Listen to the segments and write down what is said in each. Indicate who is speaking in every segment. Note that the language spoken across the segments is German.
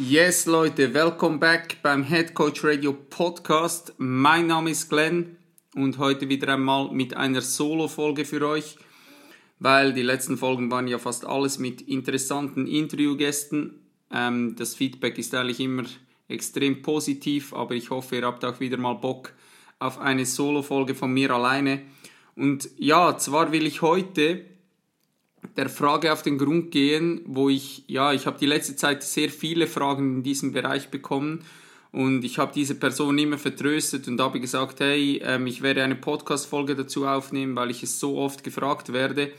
Speaker 1: Yes, Leute, welcome back beim Head Coach Radio Podcast. Mein Name ist Glenn und heute wieder einmal mit einer Solo-Folge für euch, weil die letzten Folgen waren ja fast alles mit interessanten Interviewgästen. Ähm, das Feedback ist eigentlich immer extrem positiv, aber ich hoffe, ihr habt auch wieder mal Bock auf eine Solo-Folge von mir alleine. Und ja, zwar will ich heute der Frage auf den Grund gehen, wo ich, ja, ich habe die letzte Zeit sehr viele Fragen in diesem Bereich bekommen und ich habe diese Person immer vertröstet und habe gesagt, hey, ähm, ich werde eine Podcast-Folge dazu aufnehmen, weil ich es so oft gefragt werde.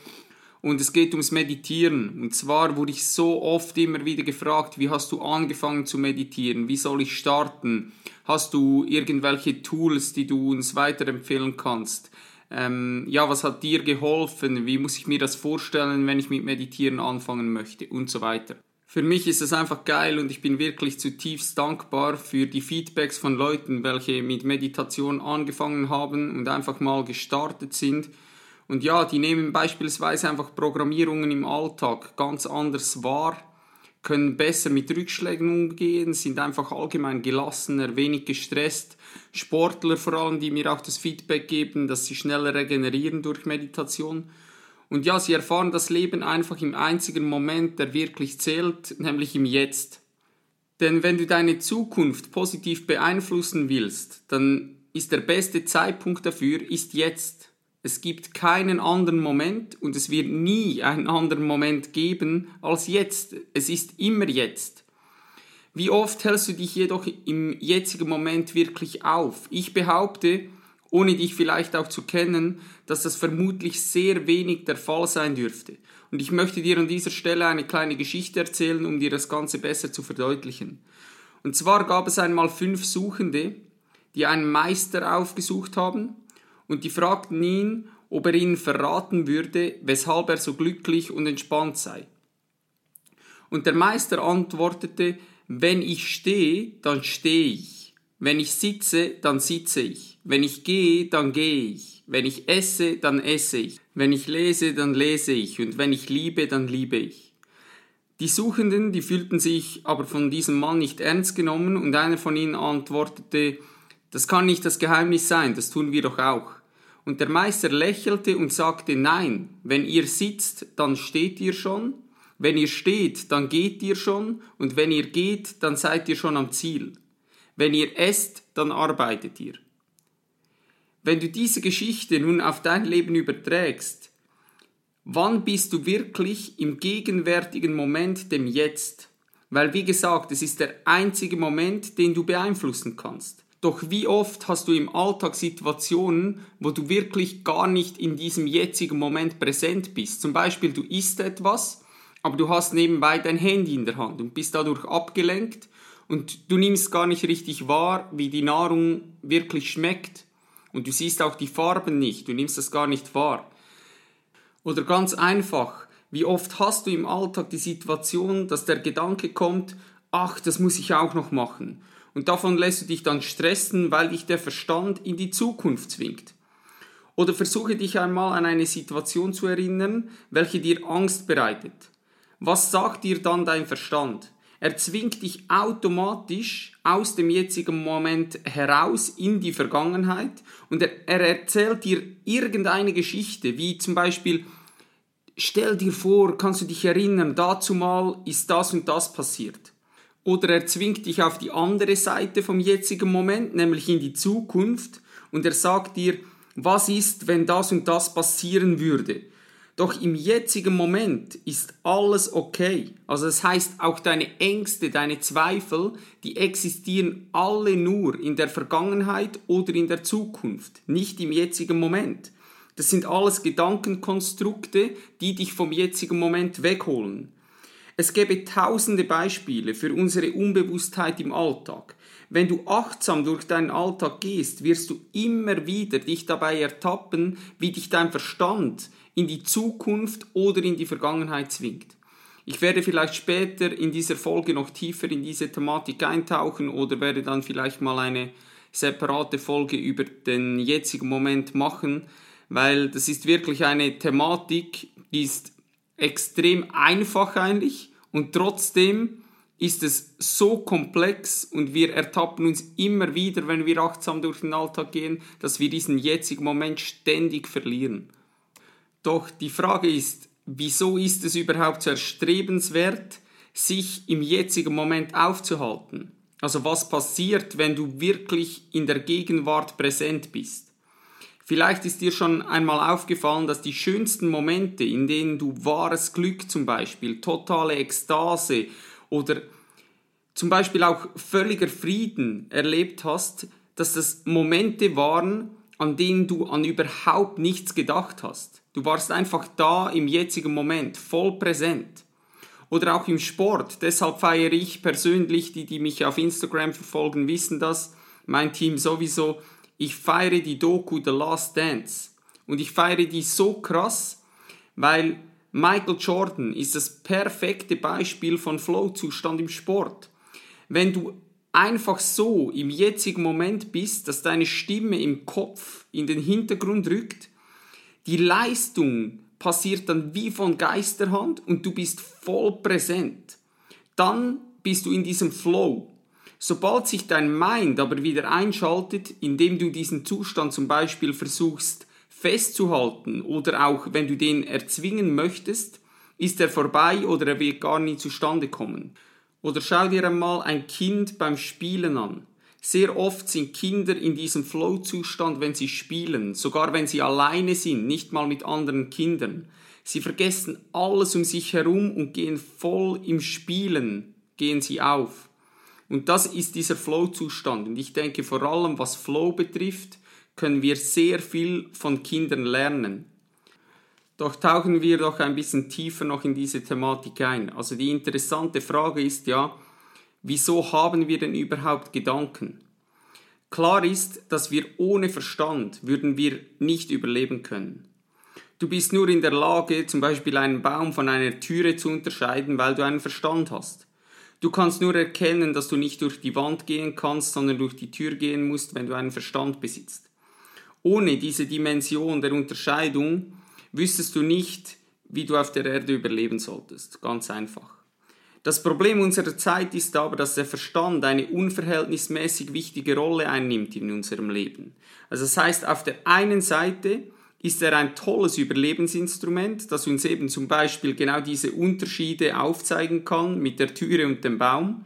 Speaker 1: Und es geht ums Meditieren. Und zwar wurde ich so oft immer wieder gefragt, wie hast du angefangen zu meditieren? Wie soll ich starten? Hast du irgendwelche Tools, die du uns weiterempfehlen kannst? Ähm, ja, was hat dir geholfen, wie muss ich mir das vorstellen, wenn ich mit Meditieren anfangen möchte und so weiter. Für mich ist es einfach geil und ich bin wirklich zutiefst dankbar für die Feedbacks von Leuten, welche mit Meditation angefangen haben und einfach mal gestartet sind. Und ja, die nehmen beispielsweise einfach Programmierungen im Alltag ganz anders wahr, können besser mit Rückschlägen umgehen, sind einfach allgemein gelassener, wenig gestresst Sportler vor allem, die mir auch das Feedback geben, dass sie schneller regenerieren durch Meditation. Und ja, sie erfahren das Leben einfach im einzigen Moment, der wirklich zählt, nämlich im Jetzt. Denn wenn du deine Zukunft positiv beeinflussen willst, dann ist der beste Zeitpunkt dafür ist jetzt. Es gibt keinen anderen Moment und es wird nie einen anderen Moment geben als jetzt. Es ist immer jetzt. Wie oft hältst du dich jedoch im jetzigen Moment wirklich auf? Ich behaupte, ohne dich vielleicht auch zu kennen, dass das vermutlich sehr wenig der Fall sein dürfte. Und ich möchte dir an dieser Stelle eine kleine Geschichte erzählen, um dir das Ganze besser zu verdeutlichen. Und zwar gab es einmal fünf Suchende, die einen Meister aufgesucht haben und die fragten ihn, ob er ihnen verraten würde, weshalb er so glücklich und entspannt sei. Und der Meister antwortete, wenn ich stehe, dann stehe ich. Wenn ich sitze, dann sitze ich. Wenn ich gehe, dann gehe ich. Wenn ich esse, dann esse ich. Wenn ich lese, dann lese ich. Und wenn ich liebe, dann liebe ich. Die Suchenden, die fühlten sich aber von diesem Mann nicht ernst genommen und einer von ihnen antwortete, das kann nicht das Geheimnis sein, das tun wir doch auch. Und der Meister lächelte und sagte, nein, wenn ihr sitzt, dann steht ihr schon, wenn ihr steht, dann geht ihr schon, und wenn ihr geht, dann seid ihr schon am Ziel. Wenn ihr esst, dann arbeitet ihr. Wenn du diese Geschichte nun auf dein Leben überträgst, wann bist du wirklich im gegenwärtigen Moment, dem Jetzt? Weil, wie gesagt, es ist der einzige Moment, den du beeinflussen kannst. Doch wie oft hast du im Alltag Situationen, wo du wirklich gar nicht in diesem jetzigen Moment präsent bist? Zum Beispiel, du isst etwas aber du hast nebenbei dein Handy in der Hand und bist dadurch abgelenkt und du nimmst gar nicht richtig wahr, wie die Nahrung wirklich schmeckt und du siehst auch die Farben nicht, du nimmst das gar nicht wahr. Oder ganz einfach, wie oft hast du im Alltag die Situation, dass der Gedanke kommt, ach, das muss ich auch noch machen. Und davon lässt du dich dann stressen, weil dich der Verstand in die Zukunft zwingt. Oder versuche dich einmal an eine Situation zu erinnern, welche dir Angst bereitet. Was sagt dir dann dein Verstand? Er zwingt dich automatisch aus dem jetzigen Moment heraus in die Vergangenheit und er, er, erzählt dir irgendeine Geschichte, wie zum Beispiel, stell dir vor, kannst du dich erinnern, dazu mal ist das und das passiert. Oder er zwingt dich auf die andere Seite vom jetzigen Moment, nämlich in die Zukunft, und er sagt dir, was ist, wenn das und das passieren würde. Doch im jetzigen Moment ist alles okay. Also das heißt, auch deine Ängste, deine Zweifel, die existieren alle nur in der Vergangenheit oder in der Zukunft, nicht im jetzigen Moment. Das sind alles Gedankenkonstrukte, die dich vom jetzigen Moment wegholen. Es gäbe tausende Beispiele für unsere Unbewusstheit im Alltag. Wenn du achtsam durch deinen Alltag gehst, wirst du immer wieder dich dabei ertappen, wie dich dein Verstand in die Zukunft oder in die Vergangenheit zwingt. Ich werde vielleicht später in dieser Folge noch tiefer in diese Thematik eintauchen oder werde dann vielleicht mal eine separate Folge über den jetzigen Moment machen, weil das ist wirklich eine Thematik, die ist extrem einfach eigentlich und trotzdem ist es so komplex und wir ertappen uns immer wieder, wenn wir achtsam durch den Alltag gehen, dass wir diesen jetzigen Moment ständig verlieren. Doch die Frage ist, wieso ist es überhaupt so erstrebenswert, sich im jetzigen Moment aufzuhalten? Also was passiert, wenn du wirklich in der Gegenwart präsent bist? Vielleicht ist dir schon einmal aufgefallen, dass die schönsten Momente, in denen du wahres Glück zum Beispiel, totale Ekstase oder zum Beispiel auch völliger Frieden erlebt hast, dass das Momente waren, an denen du an überhaupt nichts gedacht hast. Du warst einfach da im jetzigen Moment, voll präsent. Oder auch im Sport. Deshalb feiere ich persönlich, die, die mich auf Instagram verfolgen, wissen das, mein Team sowieso, ich feiere die Doku The Last Dance. Und ich feiere die so krass, weil Michael Jordan ist das perfekte Beispiel von Flow-Zustand im Sport. Wenn du einfach so im jetzigen Moment bist, dass deine Stimme im Kopf in den Hintergrund rückt, die Leistung passiert dann wie von Geisterhand und du bist voll präsent. Dann bist du in diesem Flow. Sobald sich dein Mind aber wieder einschaltet, indem du diesen Zustand zum Beispiel versuchst festzuhalten oder auch wenn du den erzwingen möchtest, ist er vorbei oder er wird gar nie zustande kommen. Oder schau dir einmal ein Kind beim Spielen an. Sehr oft sind Kinder in diesem Flow-Zustand, wenn sie spielen, sogar wenn sie alleine sind, nicht mal mit anderen Kindern. Sie vergessen alles um sich herum und gehen voll im Spielen, gehen sie auf. Und das ist dieser Flow-Zustand. Und ich denke, vor allem was Flow betrifft, können wir sehr viel von Kindern lernen. Doch tauchen wir doch ein bisschen tiefer noch in diese Thematik ein. Also die interessante Frage ist ja, wieso haben wir denn überhaupt Gedanken? Klar ist, dass wir ohne Verstand würden wir nicht überleben können. Du bist nur in der Lage, zum Beispiel einen Baum von einer Türe zu unterscheiden, weil du einen Verstand hast. Du kannst nur erkennen, dass du nicht durch die Wand gehen kannst, sondern durch die Tür gehen musst, wenn du einen Verstand besitzt. Ohne diese Dimension der Unterscheidung wüsstest du nicht, wie du auf der Erde überleben solltest. Ganz einfach. Das Problem unserer Zeit ist aber, dass der Verstand eine unverhältnismäßig wichtige Rolle einnimmt in unserem Leben. Also das heißt, auf der einen Seite ist er ein tolles Überlebensinstrument, das uns eben zum Beispiel genau diese Unterschiede aufzeigen kann mit der Türe und dem Baum.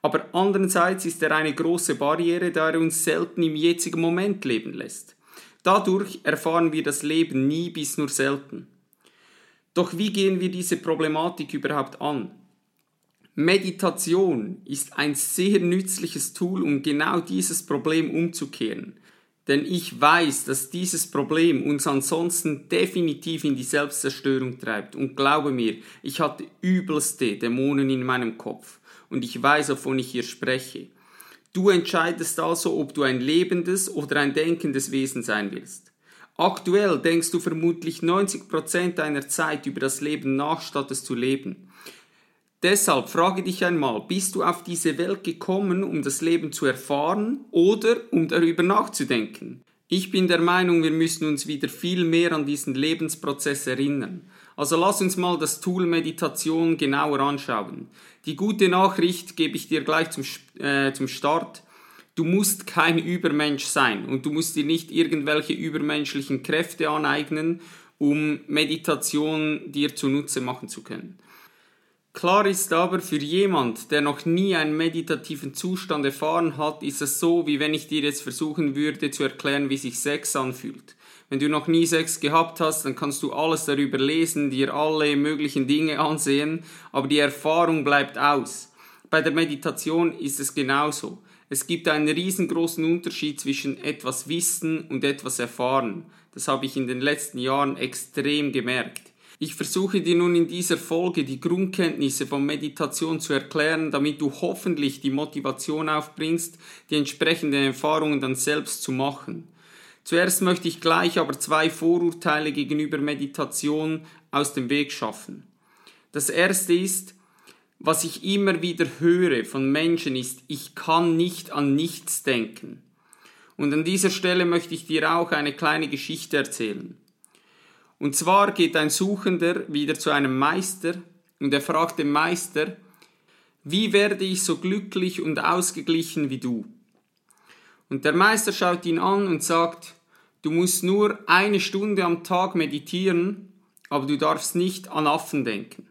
Speaker 1: Aber andererseits ist er eine große Barriere, da er uns selten im jetzigen Moment leben lässt. Dadurch erfahren wir das Leben nie bis nur selten. Doch wie gehen wir diese Problematik überhaupt an? Meditation ist ein sehr nützliches Tool, um genau dieses Problem umzukehren. Denn ich weiß, dass dieses Problem uns ansonsten definitiv in die Selbstzerstörung treibt. Und glaube mir, ich hatte übelste Dämonen in meinem Kopf. Und ich weiß, wovon ich hier spreche. Du entscheidest also, ob du ein lebendes oder ein denkendes Wesen sein willst. Aktuell denkst du vermutlich 90% deiner Zeit über das Leben nach, statt es zu leben. Deshalb frage dich einmal, bist du auf diese Welt gekommen, um das Leben zu erfahren oder um darüber nachzudenken? Ich bin der Meinung, wir müssen uns wieder viel mehr an diesen Lebensprozess erinnern. Also lass uns mal das Tool Meditation genauer anschauen. Die gute Nachricht gebe ich dir gleich zum, äh, zum Start. Du musst kein Übermensch sein und du musst dir nicht irgendwelche übermenschlichen Kräfte aneignen, um Meditation dir zunutze machen zu können. Klar ist aber, für jemand, der noch nie einen meditativen Zustand erfahren hat, ist es so, wie wenn ich dir jetzt versuchen würde zu erklären, wie sich Sex anfühlt. Wenn du noch nie Sex gehabt hast, dann kannst du alles darüber lesen, dir alle möglichen Dinge ansehen, aber die Erfahrung bleibt aus. Bei der Meditation ist es genauso. Es gibt einen riesengroßen Unterschied zwischen etwas wissen und etwas erfahren. Das habe ich in den letzten Jahren extrem gemerkt. Ich versuche dir nun in dieser Folge die Grundkenntnisse von Meditation zu erklären, damit du hoffentlich die Motivation aufbringst, die entsprechenden Erfahrungen dann selbst zu machen. Zuerst möchte ich gleich aber zwei Vorurteile gegenüber Meditation aus dem Weg schaffen. Das erste ist, was ich immer wieder höre von Menschen ist, ich kann nicht an nichts denken. Und an dieser Stelle möchte ich dir auch eine kleine Geschichte erzählen. Und zwar geht ein Suchender wieder zu einem Meister und er fragt den Meister, wie werde ich so glücklich und ausgeglichen wie du? Und der Meister schaut ihn an und sagt, du musst nur eine Stunde am Tag meditieren, aber du darfst nicht an Affen denken.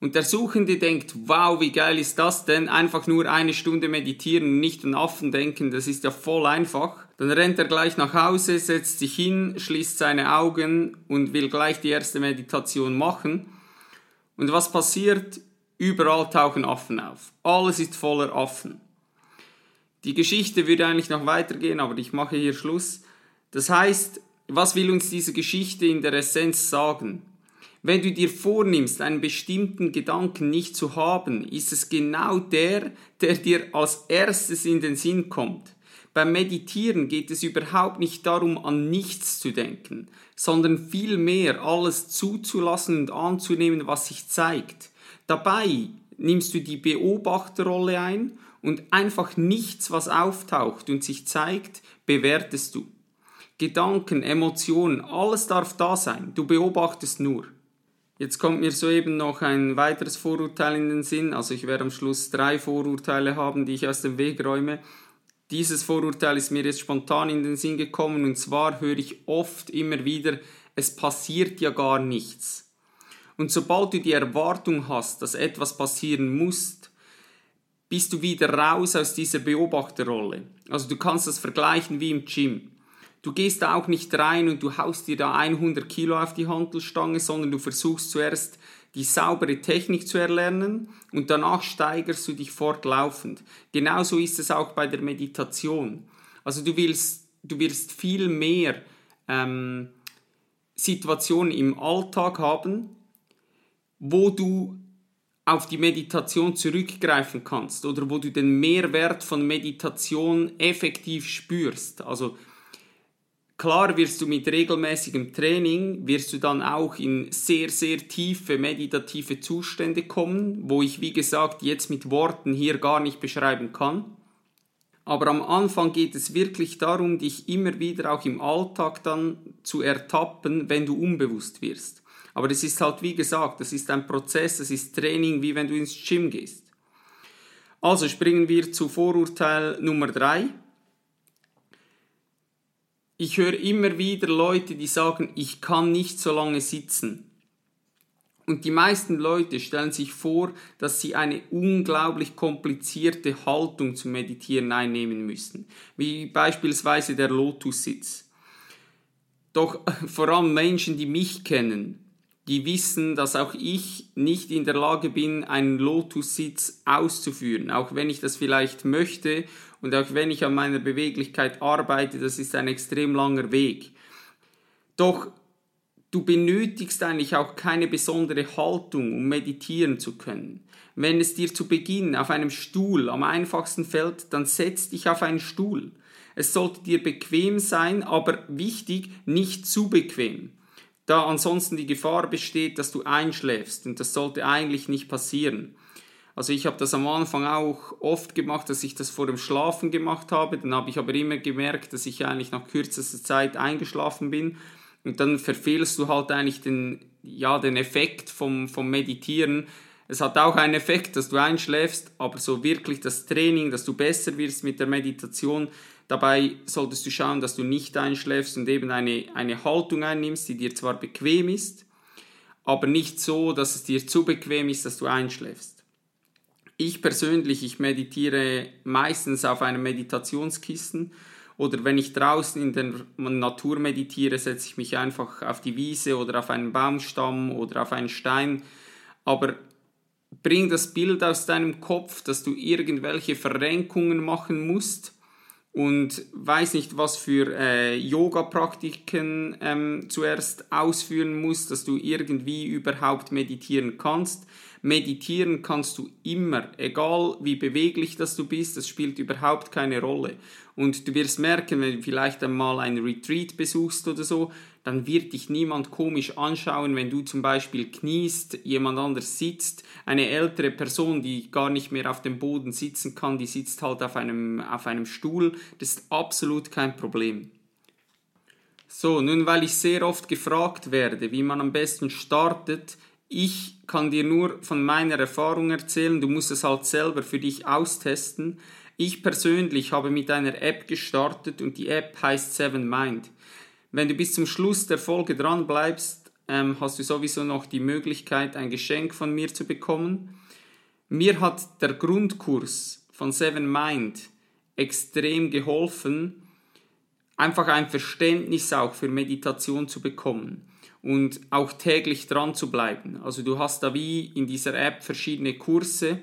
Speaker 1: Und der Suchende denkt, wow, wie geil ist das denn? Einfach nur eine Stunde meditieren und nicht an Affen denken, das ist ja voll einfach. Dann rennt er gleich nach Hause, setzt sich hin, schließt seine Augen und will gleich die erste Meditation machen. Und was passiert? Überall tauchen Affen auf. Alles ist voller Affen. Die Geschichte würde eigentlich noch weitergehen, aber ich mache hier Schluss. Das heißt, was will uns diese Geschichte in der Essenz sagen? Wenn du dir vornimmst, einen bestimmten Gedanken nicht zu haben, ist es genau der, der dir als erstes in den Sinn kommt. Beim Meditieren geht es überhaupt nicht darum, an nichts zu denken, sondern vielmehr alles zuzulassen und anzunehmen, was sich zeigt. Dabei nimmst du die Beobachterrolle ein und einfach nichts, was auftaucht und sich zeigt, bewertest du. Gedanken, Emotionen, alles darf da sein, du beobachtest nur. Jetzt kommt mir soeben noch ein weiteres Vorurteil in den Sinn. Also ich werde am Schluss drei Vorurteile haben, die ich aus dem Weg räume. Dieses Vorurteil ist mir jetzt spontan in den Sinn gekommen und zwar höre ich oft immer wieder, es passiert ja gar nichts. Und sobald du die Erwartung hast, dass etwas passieren muss, bist du wieder raus aus dieser Beobachterrolle. Also du kannst das vergleichen wie im Gym. Du gehst da auch nicht rein und du haust dir da 100 Kilo auf die Handelstange, sondern du versuchst zuerst die saubere Technik zu erlernen und danach steigerst du dich fortlaufend. Genauso ist es auch bei der Meditation. Also du willst, du wirst viel mehr ähm, Situationen im Alltag haben, wo du auf die Meditation zurückgreifen kannst oder wo du den Mehrwert von Meditation effektiv spürst. Also Klar wirst du mit regelmäßigem Training, wirst du dann auch in sehr, sehr tiefe meditative Zustände kommen, wo ich, wie gesagt, jetzt mit Worten hier gar nicht beschreiben kann. Aber am Anfang geht es wirklich darum, dich immer wieder auch im Alltag dann zu ertappen, wenn du unbewusst wirst. Aber es ist halt, wie gesagt, das ist ein Prozess, das ist Training, wie wenn du ins Gym gehst. Also springen wir zu Vorurteil Nummer drei ich höre immer wieder Leute, die sagen, ich kann nicht so lange sitzen. Und die meisten Leute stellen sich vor, dass sie eine unglaublich komplizierte Haltung zum Meditieren einnehmen müssen, wie beispielsweise der Lotussitz. Doch vor allem Menschen, die mich kennen, die wissen, dass auch ich nicht in der Lage bin, einen Lotussitz auszuführen, auch wenn ich das vielleicht möchte und auch wenn ich an meiner Beweglichkeit arbeite, das ist ein extrem langer Weg. Doch du benötigst eigentlich auch keine besondere Haltung, um meditieren zu können. Wenn es dir zu Beginn auf einem Stuhl am einfachsten fällt, dann setz dich auf einen Stuhl. Es sollte dir bequem sein, aber wichtig, nicht zu bequem da ansonsten die Gefahr besteht, dass du einschläfst und das sollte eigentlich nicht passieren. Also ich habe das am Anfang auch oft gemacht, dass ich das vor dem Schlafen gemacht habe, dann habe ich aber immer gemerkt, dass ich eigentlich nach kürzester Zeit eingeschlafen bin und dann verfehlst du halt eigentlich den, ja, den Effekt vom, vom Meditieren. Es hat auch einen Effekt, dass du einschläfst, aber so wirklich das Training, dass du besser wirst mit der Meditation, Dabei solltest du schauen, dass du nicht einschläfst und eben eine, eine Haltung einnimmst, die dir zwar bequem ist, aber nicht so, dass es dir zu bequem ist, dass du einschläfst. Ich persönlich, ich meditiere meistens auf einem Meditationskissen oder wenn ich draußen in der Natur meditiere, setze ich mich einfach auf die Wiese oder auf einen Baumstamm oder auf einen Stein. Aber bring das Bild aus deinem Kopf, dass du irgendwelche Verrenkungen machen musst und weiß nicht, was für äh, Yoga-Praktiken ähm, zuerst ausführen musst, dass du irgendwie überhaupt meditieren kannst. Meditieren kannst du immer, egal wie beweglich das du bist, das spielt überhaupt keine Rolle. Und du wirst merken, wenn du vielleicht einmal ein Retreat besuchst oder so, dann wird dich niemand komisch anschauen, wenn du zum Beispiel kniest, jemand anders sitzt, eine ältere Person, die gar nicht mehr auf dem Boden sitzen kann, die sitzt halt auf einem, auf einem Stuhl, das ist absolut kein Problem. So, nun weil ich sehr oft gefragt werde, wie man am besten startet, ich kann dir nur von meiner Erfahrung erzählen, du musst es halt selber für dich austesten. Ich persönlich habe mit einer App gestartet und die App heißt Seven Mind. Wenn du bis zum Schluss der Folge dran bleibst, ähm, hast du sowieso noch die Möglichkeit, ein Geschenk von mir zu bekommen. Mir hat der Grundkurs von Seven Mind extrem geholfen, einfach ein Verständnis auch für Meditation zu bekommen und auch täglich dran zu bleiben. Also du hast da wie in dieser App verschiedene Kurse.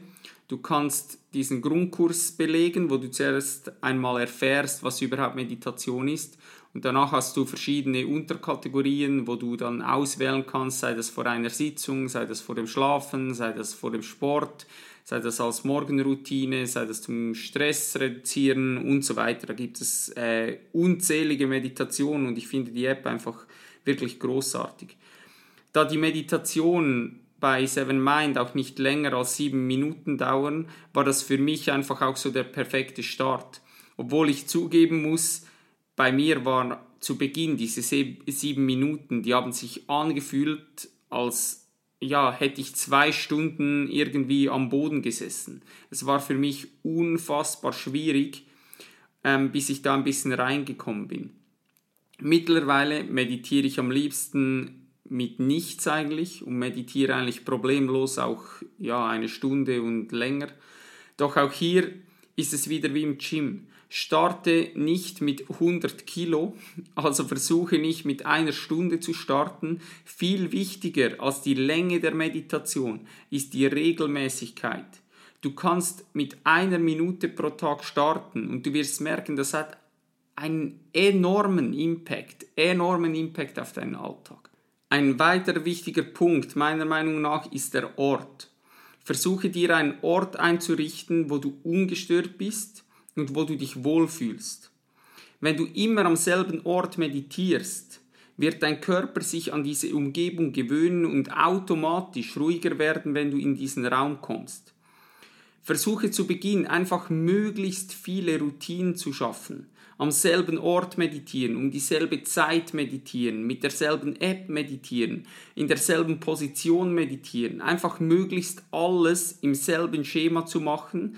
Speaker 1: Du kannst diesen Grundkurs belegen, wo du zuerst einmal erfährst, was überhaupt Meditation ist. Und danach hast du verschiedene Unterkategorien, wo du dann auswählen kannst, sei das vor einer Sitzung, sei das vor dem Schlafen, sei das vor dem Sport, sei das als Morgenroutine, sei das zum Stress reduzieren und so weiter. Da gibt es äh, unzählige Meditationen und ich finde die App einfach wirklich großartig. Da die Meditation bei Seven Mind auch nicht länger als sieben Minuten dauern, war das für mich einfach auch so der perfekte Start. Obwohl ich zugeben muss, bei mir war zu Beginn diese sieben Minuten, die haben sich angefühlt, als ja, hätte ich zwei Stunden irgendwie am Boden gesessen. Es war für mich unfassbar schwierig, ähm, bis ich da ein bisschen reingekommen bin. Mittlerweile meditiere ich am liebsten mit nichts eigentlich und meditiere eigentlich problemlos auch ja, eine Stunde und länger. Doch auch hier ist es wieder wie im Gym. Starte nicht mit 100 Kilo, also versuche nicht mit einer Stunde zu starten. Viel wichtiger als die Länge der Meditation ist die Regelmäßigkeit. Du kannst mit einer Minute pro Tag starten und du wirst merken, das hat einen enormen Impact, enormen Impact auf deinen Alltag. Ein weiterer wichtiger Punkt meiner Meinung nach ist der Ort. Versuche dir einen Ort einzurichten, wo du ungestört bist und wo du dich wohlfühlst. Wenn du immer am selben Ort meditierst, wird dein Körper sich an diese Umgebung gewöhnen und automatisch ruhiger werden, wenn du in diesen Raum kommst. Versuche zu Beginn einfach möglichst viele Routinen zu schaffen am selben Ort meditieren, um dieselbe Zeit meditieren, mit derselben App meditieren, in derselben Position meditieren, einfach möglichst alles im selben Schema zu machen,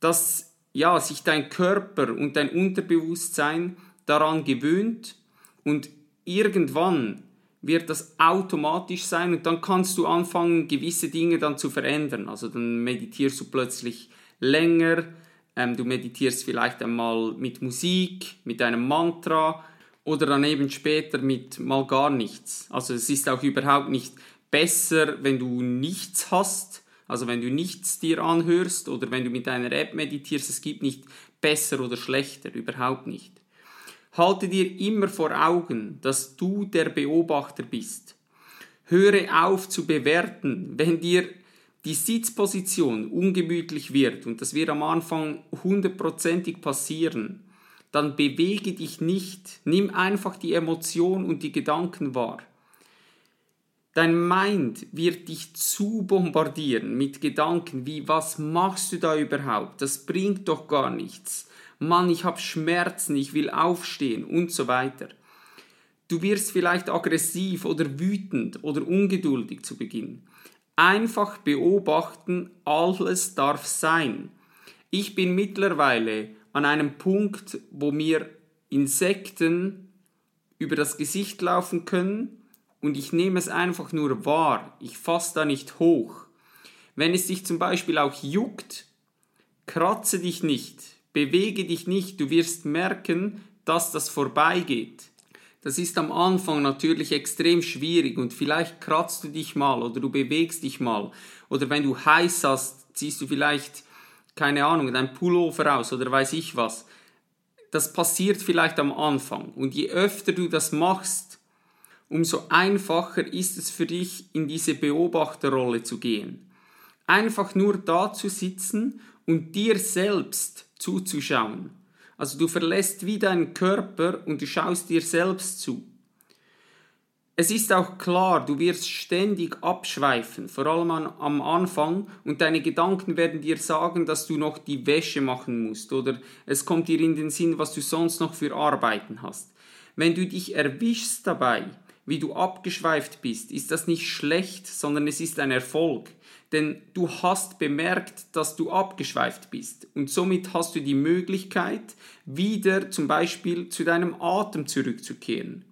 Speaker 1: dass ja, sich dein Körper und dein Unterbewusstsein daran gewöhnt und irgendwann wird das automatisch sein und dann kannst du anfangen, gewisse Dinge dann zu verändern. Also dann meditierst du plötzlich länger, ähm, du meditierst vielleicht einmal mit Musik, mit einem Mantra oder dann eben später mit mal gar nichts. Also es ist auch überhaupt nicht besser, wenn du nichts hast, also wenn du nichts dir anhörst oder wenn du mit einer App meditierst, es gibt nicht besser oder schlechter, überhaupt nicht. Halte dir immer vor Augen, dass du der Beobachter bist. Höre auf zu bewerten, wenn dir die Sitzposition ungemütlich wird, und das wird am Anfang hundertprozentig passieren, dann bewege dich nicht, nimm einfach die Emotion und die Gedanken wahr. Dein Mind wird dich zu bombardieren mit Gedanken wie, was machst du da überhaupt? Das bringt doch gar nichts. Mann, ich habe Schmerzen, ich will aufstehen und so weiter. Du wirst vielleicht aggressiv oder wütend oder ungeduldig zu Beginn. Einfach beobachten, alles darf sein. Ich bin mittlerweile an einem Punkt, wo mir Insekten über das Gesicht laufen können und ich nehme es einfach nur wahr. Ich fasse da nicht hoch. Wenn es dich zum Beispiel auch juckt, kratze dich nicht, bewege dich nicht, du wirst merken, dass das vorbeigeht. Das ist am Anfang natürlich extrem schwierig und vielleicht kratzt du dich mal oder du bewegst dich mal oder wenn du heiß hast, ziehst du vielleicht keine Ahnung, dein Pullover aus oder weiß ich was. das passiert vielleicht am Anfang. Und je öfter du das machst, umso einfacher ist es für dich, in diese Beobachterrolle zu gehen. Einfach nur da zu sitzen und dir selbst zuzuschauen. Also du verlässt wie deinen Körper und du schaust dir selbst zu. Es ist auch klar, du wirst ständig abschweifen, vor allem am Anfang, und deine Gedanken werden dir sagen, dass du noch die Wäsche machen musst oder es kommt dir in den Sinn, was du sonst noch für Arbeiten hast. Wenn du dich erwischst dabei, wie du abgeschweift bist, ist das nicht schlecht, sondern es ist ein Erfolg. Denn du hast bemerkt, dass du abgeschweift bist und somit hast du die Möglichkeit, wieder zum Beispiel zu deinem Atem zurückzukehren.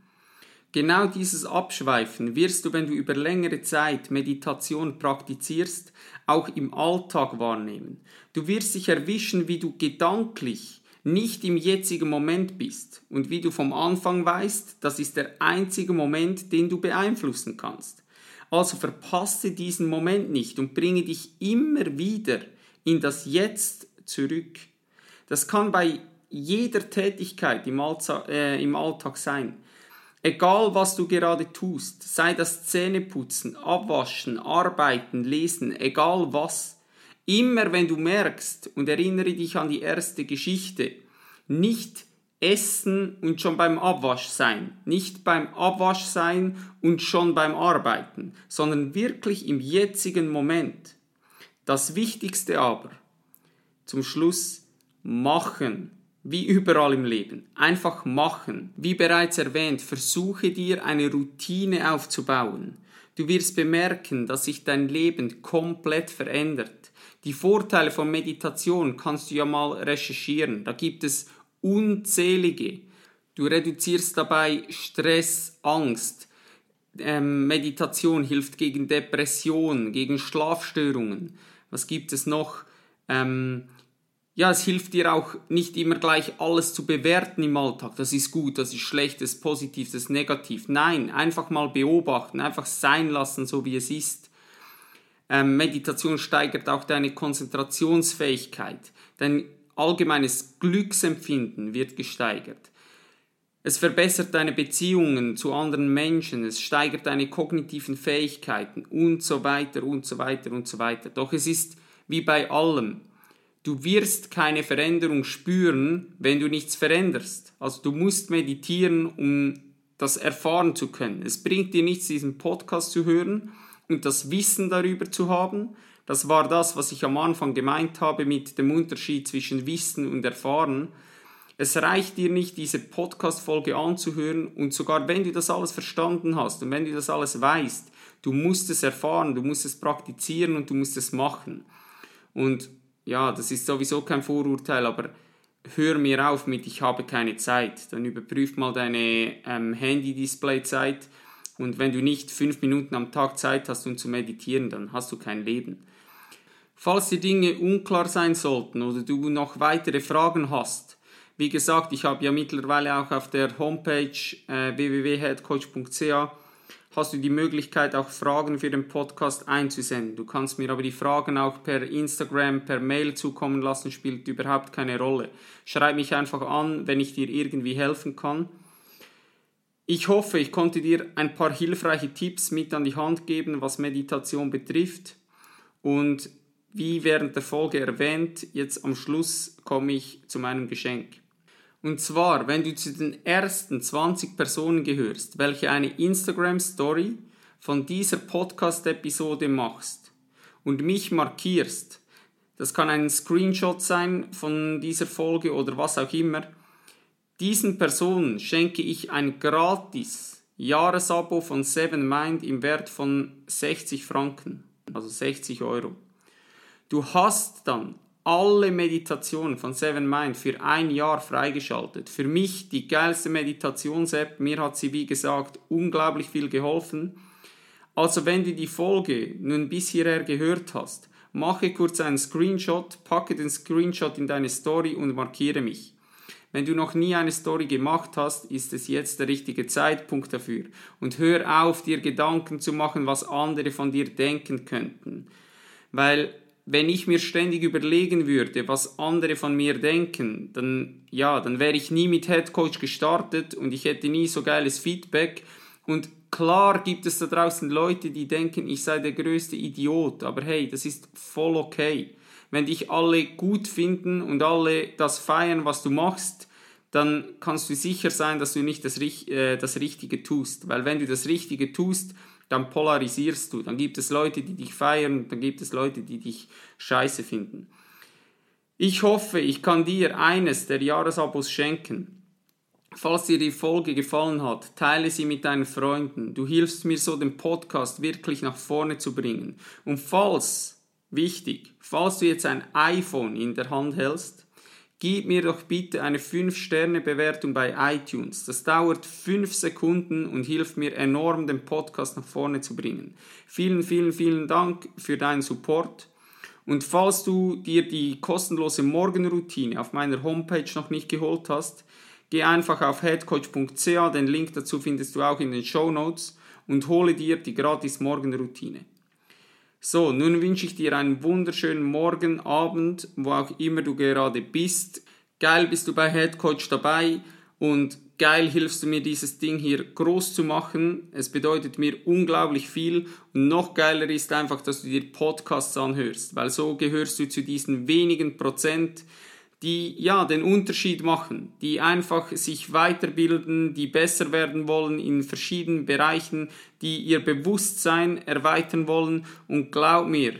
Speaker 1: Genau dieses Abschweifen wirst du, wenn du über längere Zeit Meditation praktizierst, auch im Alltag wahrnehmen. Du wirst dich erwischen, wie du gedanklich nicht im jetzigen Moment bist und wie du vom Anfang weißt, das ist der einzige Moment, den du beeinflussen kannst. Also verpasse diesen Moment nicht und bringe dich immer wieder in das Jetzt zurück. Das kann bei jeder Tätigkeit im, Alltag, äh, im Alltag sein. Egal was du gerade tust, sei das Zähneputzen, Abwaschen, Arbeiten, Lesen, egal was, immer wenn du merkst und erinnere dich an die erste Geschichte, nicht essen und schon beim Abwasch sein, nicht beim Abwasch sein und schon beim Arbeiten, sondern wirklich im jetzigen Moment. Das Wichtigste aber, zum Schluss, machen. Wie überall im Leben. Einfach machen. Wie bereits erwähnt, versuche dir eine Routine aufzubauen. Du wirst bemerken, dass sich dein Leben komplett verändert. Die Vorteile von Meditation kannst du ja mal recherchieren. Da gibt es unzählige. Du reduzierst dabei Stress, Angst. Ähm, Meditation hilft gegen Depression, gegen Schlafstörungen. Was gibt es noch? Ähm, ja, es hilft dir auch nicht immer gleich alles zu bewerten im Alltag. Das ist gut, das ist schlecht, das ist positiv, das ist negativ. Nein, einfach mal beobachten, einfach sein lassen, so wie es ist. Ähm, Meditation steigert auch deine Konzentrationsfähigkeit. Dein allgemeines Glücksempfinden wird gesteigert. Es verbessert deine Beziehungen zu anderen Menschen, es steigert deine kognitiven Fähigkeiten und so weiter und so weiter und so weiter. Doch es ist wie bei allem du wirst keine Veränderung spüren, wenn du nichts veränderst. Also du musst meditieren, um das erfahren zu können. Es bringt dir nichts, diesen Podcast zu hören und das Wissen darüber zu haben. Das war das, was ich am Anfang gemeint habe mit dem Unterschied zwischen Wissen und Erfahren. Es reicht dir nicht, diese Podcast-Folge anzuhören und sogar wenn du das alles verstanden hast und wenn du das alles weißt, du musst es erfahren, du musst es praktizieren und du musst es machen. Und ja, das ist sowieso kein Vorurteil, aber hör mir auf mit ich habe keine Zeit. Dann überprüf mal deine ähm, Handy-Display-Zeit und wenn du nicht fünf Minuten am Tag Zeit hast, um zu meditieren, dann hast du kein Leben. Falls die Dinge unklar sein sollten oder du noch weitere Fragen hast, wie gesagt, ich habe ja mittlerweile auch auf der Homepage äh, www.headcoach.ca hast du die Möglichkeit, auch Fragen für den Podcast einzusenden. Du kannst mir aber die Fragen auch per Instagram, per Mail zukommen lassen, spielt überhaupt keine Rolle. Schreib mich einfach an, wenn ich dir irgendwie helfen kann. Ich hoffe, ich konnte dir ein paar hilfreiche Tipps mit an die Hand geben, was Meditation betrifft. Und wie während der Folge erwähnt, jetzt am Schluss komme ich zu meinem Geschenk. Und zwar, wenn du zu den ersten 20 Personen gehörst, welche eine Instagram Story von dieser Podcast-Episode machst und mich markierst, das kann ein Screenshot sein von dieser Folge oder was auch immer, diesen Personen schenke ich ein gratis Jahresabo von 7Mind im Wert von 60 Franken, also 60 Euro. Du hast dann alle Meditationen von Seven Mind für ein Jahr freigeschaltet. Für mich die geilste Meditations-App. Mir hat sie, wie gesagt, unglaublich viel geholfen. Also wenn du die Folge nun bis hierher gehört hast, mache kurz einen Screenshot, packe den Screenshot in deine Story und markiere mich. Wenn du noch nie eine Story gemacht hast, ist es jetzt der richtige Zeitpunkt dafür. Und hör auf, dir Gedanken zu machen, was andere von dir denken könnten. Weil wenn ich mir ständig überlegen würde, was andere von mir denken, dann ja, dann wäre ich nie mit Head Coach gestartet und ich hätte nie so geiles Feedback. Und klar gibt es da draußen Leute, die denken, ich sei der größte Idiot, aber hey, das ist voll okay. Wenn dich alle gut finden und alle das feiern, was du machst, dann kannst du sicher sein, dass du nicht das, äh, das Richtige tust. Weil wenn du das Richtige tust, dann polarisierst du. Dann gibt es Leute, die dich feiern, dann gibt es Leute, die dich scheiße finden. Ich hoffe, ich kann dir eines der Jahresabos schenken. Falls dir die Folge gefallen hat, teile sie mit deinen Freunden. Du hilfst mir so, den Podcast wirklich nach vorne zu bringen. Und falls, wichtig, falls du jetzt ein iPhone in der Hand hältst, Gib mir doch bitte eine 5-Sterne-Bewertung bei iTunes. Das dauert 5 Sekunden und hilft mir enorm, den Podcast nach vorne zu bringen. Vielen, vielen, vielen Dank für deinen Support. Und falls du dir die kostenlose Morgenroutine auf meiner Homepage noch nicht geholt hast, geh einfach auf headcoach.ca, den Link dazu findest du auch in den Show Notes und hole dir die gratis Morgenroutine. So, nun wünsche ich dir einen wunderschönen Morgen, Abend, wo auch immer du gerade bist. Geil bist du bei Head Coach dabei und geil hilfst du mir dieses Ding hier groß zu machen. Es bedeutet mir unglaublich viel und noch geiler ist einfach, dass du dir Podcasts anhörst, weil so gehörst du zu diesen wenigen Prozent, die ja den Unterschied machen, die einfach sich weiterbilden, die besser werden wollen in verschiedenen Bereichen, die ihr Bewusstsein erweitern wollen und glaub mir,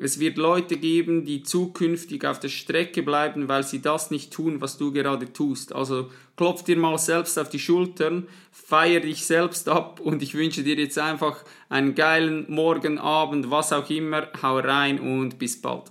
Speaker 1: es wird Leute geben, die zukünftig auf der Strecke bleiben, weil sie das nicht tun, was du gerade tust. Also klopf dir mal selbst auf die Schultern, feier dich selbst ab und ich wünsche dir jetzt einfach einen geilen Morgen, Abend, was auch immer. Hau rein und bis bald.